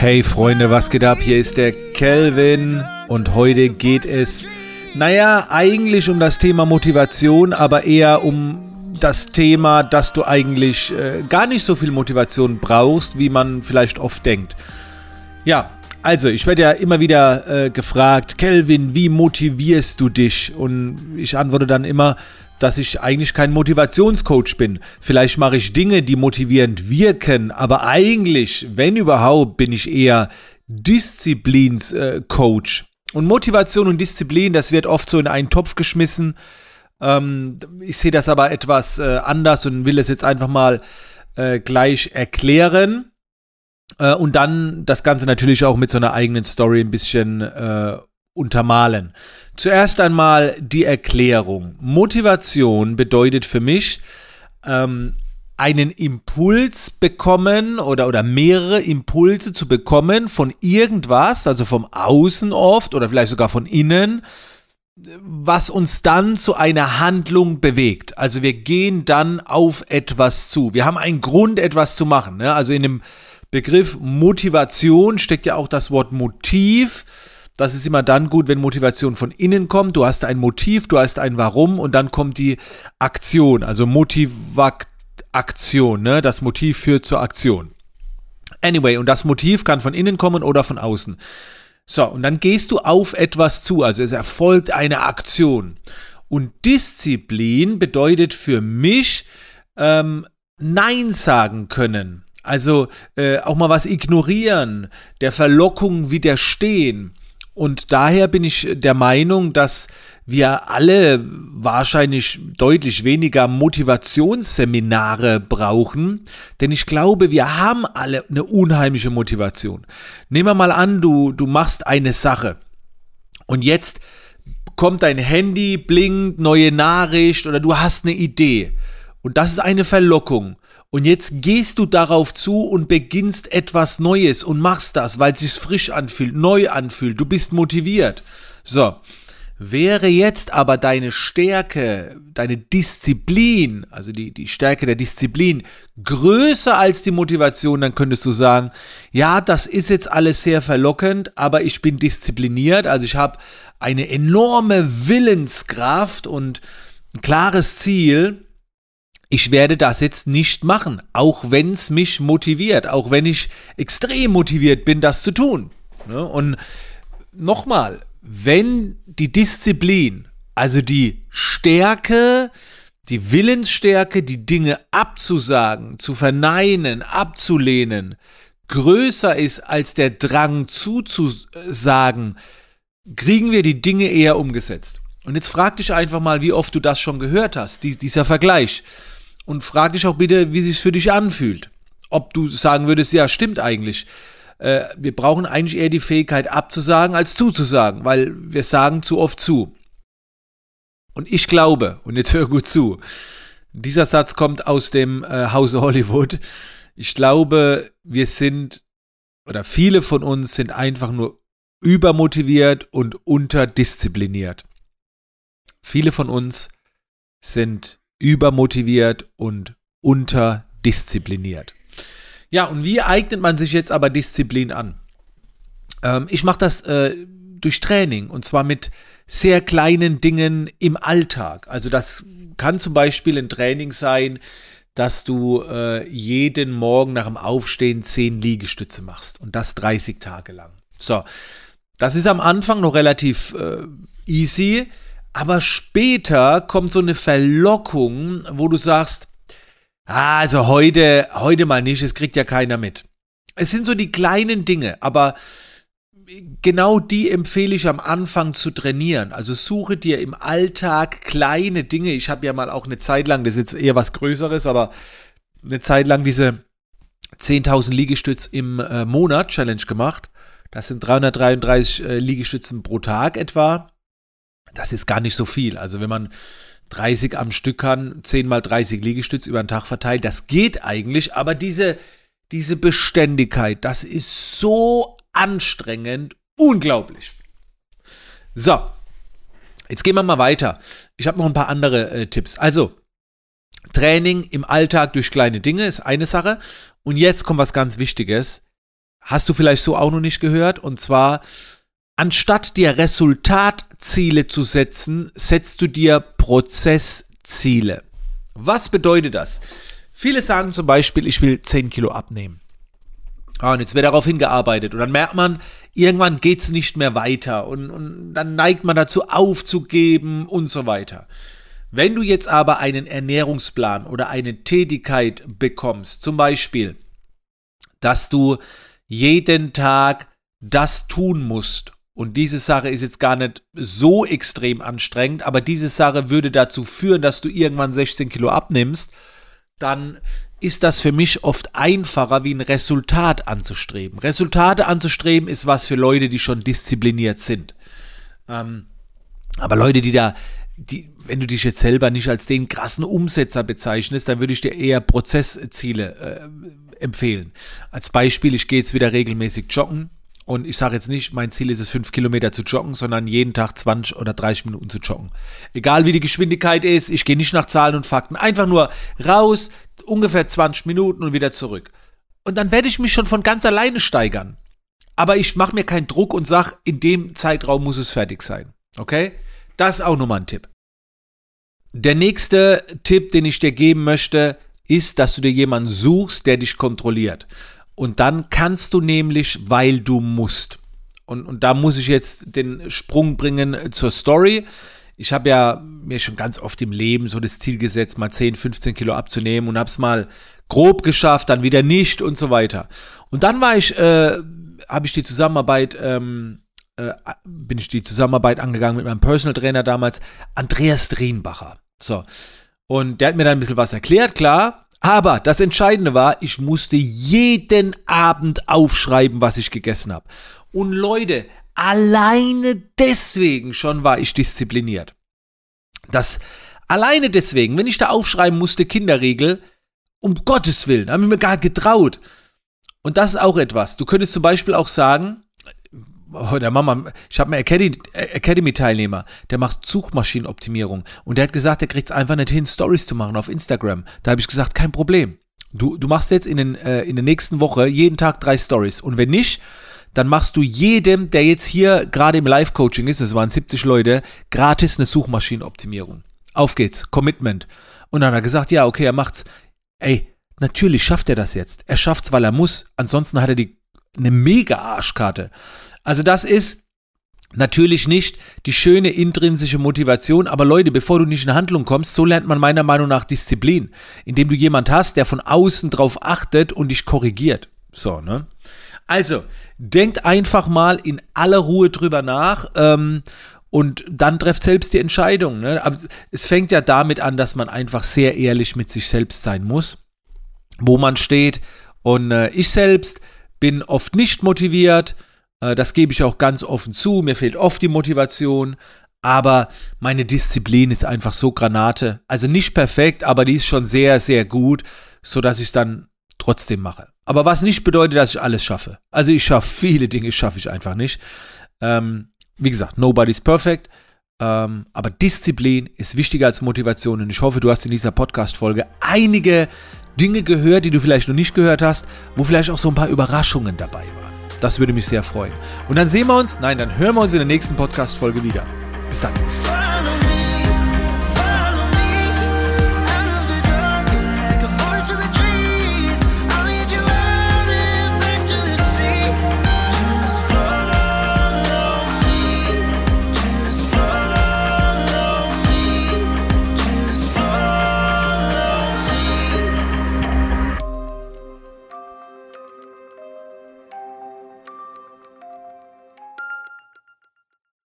Hey Freunde, was geht ab? Hier ist der Kelvin und heute geht es, naja, eigentlich um das Thema Motivation, aber eher um das Thema, dass du eigentlich äh, gar nicht so viel Motivation brauchst, wie man vielleicht oft denkt. Ja, also ich werde ja immer wieder äh, gefragt, Kelvin, wie motivierst du dich? Und ich antworte dann immer, dass ich eigentlich kein Motivationscoach bin. Vielleicht mache ich Dinge, die motivierend wirken, aber eigentlich, wenn überhaupt, bin ich eher Disziplinscoach. Und Motivation und Disziplin, das wird oft so in einen Topf geschmissen. Ähm, ich sehe das aber etwas äh, anders und will es jetzt einfach mal äh, gleich erklären. Äh, und dann das Ganze natürlich auch mit so einer eigenen Story ein bisschen äh, untermalen. Zuerst einmal die Erklärung. Motivation bedeutet für mich, ähm, einen Impuls bekommen oder, oder mehrere Impulse zu bekommen von irgendwas, also vom Außen oft oder vielleicht sogar von innen, was uns dann zu einer Handlung bewegt. Also wir gehen dann auf etwas zu. Wir haben einen Grund, etwas zu machen. Ne? Also in dem Begriff Motivation steckt ja auch das Wort Motiv. Das ist immer dann gut, wenn Motivation von innen kommt. Du hast ein Motiv, du hast ein Warum und dann kommt die Aktion, also Motivaktion, ne? Das Motiv führt zur Aktion. Anyway, und das Motiv kann von innen kommen oder von außen. So, und dann gehst du auf etwas zu, also es erfolgt eine Aktion. Und Disziplin bedeutet für mich ähm, Nein sagen können. Also äh, auch mal was ignorieren, der Verlockung widerstehen. Und daher bin ich der Meinung, dass wir alle wahrscheinlich deutlich weniger Motivationsseminare brauchen, denn ich glaube, wir haben alle eine unheimliche Motivation. Nehmen wir mal an, du, du machst eine Sache. Und jetzt kommt dein Handy, blinkt, neue Nachricht oder du hast eine Idee. Und das ist eine Verlockung und jetzt gehst du darauf zu und beginnst etwas Neues und machst das, weil es sich frisch anfühlt, neu anfühlt. Du bist motiviert. So. Wäre jetzt aber deine Stärke, deine Disziplin, also die, die Stärke der Disziplin, größer als die Motivation, dann könntest du sagen, ja, das ist jetzt alles sehr verlockend, aber ich bin diszipliniert, also ich habe eine enorme Willenskraft und ein klares Ziel ich werde das jetzt nicht machen, auch wenn es mich motiviert, auch wenn ich extrem motiviert bin, das zu tun. Ne? Und nochmal, wenn die Disziplin, also die Stärke, die Willensstärke, die Dinge abzusagen, zu verneinen, abzulehnen, größer ist als der Drang zuzusagen, kriegen wir die Dinge eher umgesetzt. Und jetzt frag dich einfach mal, wie oft du das schon gehört hast, dieser Vergleich und frag dich auch bitte, wie sich für dich anfühlt. Ob du sagen würdest, ja, stimmt eigentlich. Äh, wir brauchen eigentlich eher die Fähigkeit abzusagen als zuzusagen, weil wir sagen zu oft zu. Und ich glaube, und jetzt hör gut zu, dieser Satz kommt aus dem äh, Hause Hollywood. Ich glaube, wir sind, oder viele von uns sind einfach nur übermotiviert und unterdiszipliniert. Viele von uns sind übermotiviert und unterdiszipliniert. Ja, und wie eignet man sich jetzt aber Disziplin an? Ähm, ich mache das äh, durch Training und zwar mit sehr kleinen Dingen im Alltag. Also das kann zum Beispiel ein Training sein, dass du äh, jeden Morgen nach dem Aufstehen 10 Liegestütze machst und das 30 Tage lang. So, das ist am Anfang noch relativ äh, easy. Aber später kommt so eine Verlockung, wo du sagst, ah, also heute, heute mal nicht, es kriegt ja keiner mit. Es sind so die kleinen Dinge, aber genau die empfehle ich am Anfang zu trainieren. Also suche dir im Alltag kleine Dinge. Ich habe ja mal auch eine Zeit lang, das ist jetzt eher was Größeres, aber eine Zeit lang diese 10.000 Liegestütz im äh, Monat Challenge gemacht. Das sind 333 äh, Liegestützen pro Tag etwa das ist gar nicht so viel. Also wenn man 30 am Stück kann, 10 mal 30 Liegestütz über den Tag verteilt, das geht eigentlich, aber diese, diese Beständigkeit, das ist so anstrengend, unglaublich. So, jetzt gehen wir mal weiter. Ich habe noch ein paar andere äh, Tipps. Also, Training im Alltag durch kleine Dinge ist eine Sache. Und jetzt kommt was ganz Wichtiges. hast du vielleicht so auch noch nicht gehört. Und zwar, anstatt dir Resultatziele zu setzen, setzt du dir Prozessziele. Was bedeutet das? Viele sagen zum Beispiel, ich will 10 Kilo abnehmen. Ah, und jetzt wird darauf hingearbeitet. Und dann merkt man, irgendwann geht es nicht mehr weiter. Und, und dann neigt man dazu aufzugeben und so weiter. Wenn du jetzt aber einen Ernährungsplan oder eine Tätigkeit bekommst, zum Beispiel, dass du jeden Tag das tun musst, und diese Sache ist jetzt gar nicht so extrem anstrengend, aber diese Sache würde dazu führen, dass du irgendwann 16 Kilo abnimmst, dann ist das für mich oft einfacher, wie ein Resultat anzustreben. Resultate anzustreben ist was für Leute, die schon diszipliniert sind. Ähm, aber Leute, die da die, wenn du dich jetzt selber nicht als den krassen Umsetzer bezeichnest, dann würde ich dir eher Prozessziele äh, empfehlen. Als Beispiel, ich gehe jetzt wieder regelmäßig joggen und ich sage jetzt nicht, mein Ziel ist es, fünf Kilometer zu joggen, sondern jeden Tag 20 oder 30 Minuten zu joggen. Egal wie die Geschwindigkeit ist, ich gehe nicht nach Zahlen und Fakten, einfach nur raus, ungefähr 20 Minuten und wieder zurück. Und dann werde ich mich schon von ganz alleine steigern. Aber ich mache mir keinen Druck und sage, in dem Zeitraum muss es fertig sein. Okay? Das ist auch nochmal ein Tipp. Der nächste Tipp, den ich dir geben möchte, ist, dass du dir jemanden suchst, der dich kontrolliert. Und dann kannst du nämlich, weil du musst. Und, und da muss ich jetzt den Sprung bringen zur Story. Ich habe ja mir schon ganz oft im Leben so das Ziel gesetzt, mal 10, 15 Kilo abzunehmen und habe es mal grob geschafft, dann wieder nicht und so weiter. Und dann war ich, äh, habe ich die Zusammenarbeit ähm, äh, bin ich die Zusammenarbeit angegangen mit meinem Personal Trainer damals, Andreas Drienbacher. So. Und der hat mir dann ein bisschen was erklärt, klar. Aber das Entscheidende war, ich musste jeden Abend aufschreiben, was ich gegessen habe. Und Leute, alleine deswegen schon war ich diszipliniert. Das alleine deswegen, wenn ich da aufschreiben musste, Kinderregel, um Gottes Willen, habe ich mir gar getraut. Und das ist auch etwas. Du könntest zum Beispiel auch sagen, oh, der Mama, ich habe einen Academy-Teilnehmer, der macht Suchmaschinenoptimierung und der hat gesagt, der kriegt es einfach nicht hin, Stories zu machen auf Instagram. Da habe ich gesagt, kein Problem. Du, du machst jetzt in, den, äh, in der nächsten Woche jeden Tag drei Stories und wenn nicht, dann machst du jedem, der jetzt hier gerade im Live-Coaching ist, es waren 70 Leute, gratis eine Suchmaschinenoptimierung. Auf geht's, Commitment. Und dann hat er gesagt, ja, okay, er macht's. Ey, natürlich schafft er das jetzt. Er schafft's, weil er muss. Ansonsten hat er die eine mega Arschkarte. Also das ist natürlich nicht die schöne intrinsische Motivation, aber Leute, bevor du nicht in Handlung kommst, so lernt man meiner Meinung nach Disziplin, indem du jemand hast, der von außen drauf achtet und dich korrigiert. So, ne? Also, denkt einfach mal in aller Ruhe drüber nach ähm, und dann trefft selbst die Entscheidung. Ne? Aber es fängt ja damit an, dass man einfach sehr ehrlich mit sich selbst sein muss, wo man steht. Und äh, ich selbst bin oft nicht motiviert, das gebe ich auch ganz offen zu. Mir fehlt oft die Motivation. Aber meine Disziplin ist einfach so Granate. Also nicht perfekt, aber die ist schon sehr, sehr gut, sodass ich es dann trotzdem mache. Aber was nicht bedeutet, dass ich alles schaffe. Also ich schaffe viele Dinge, schaffe ich einfach nicht. Ähm, wie gesagt, nobody's perfect. Ähm, aber Disziplin ist wichtiger als Motivation. Und ich hoffe, du hast in dieser Podcast-Folge einige Dinge gehört, die du vielleicht noch nicht gehört hast, wo vielleicht auch so ein paar Überraschungen dabei waren. Das würde mich sehr freuen. Und dann sehen wir uns, nein, dann hören wir uns in der nächsten Podcast-Folge wieder. Bis dann.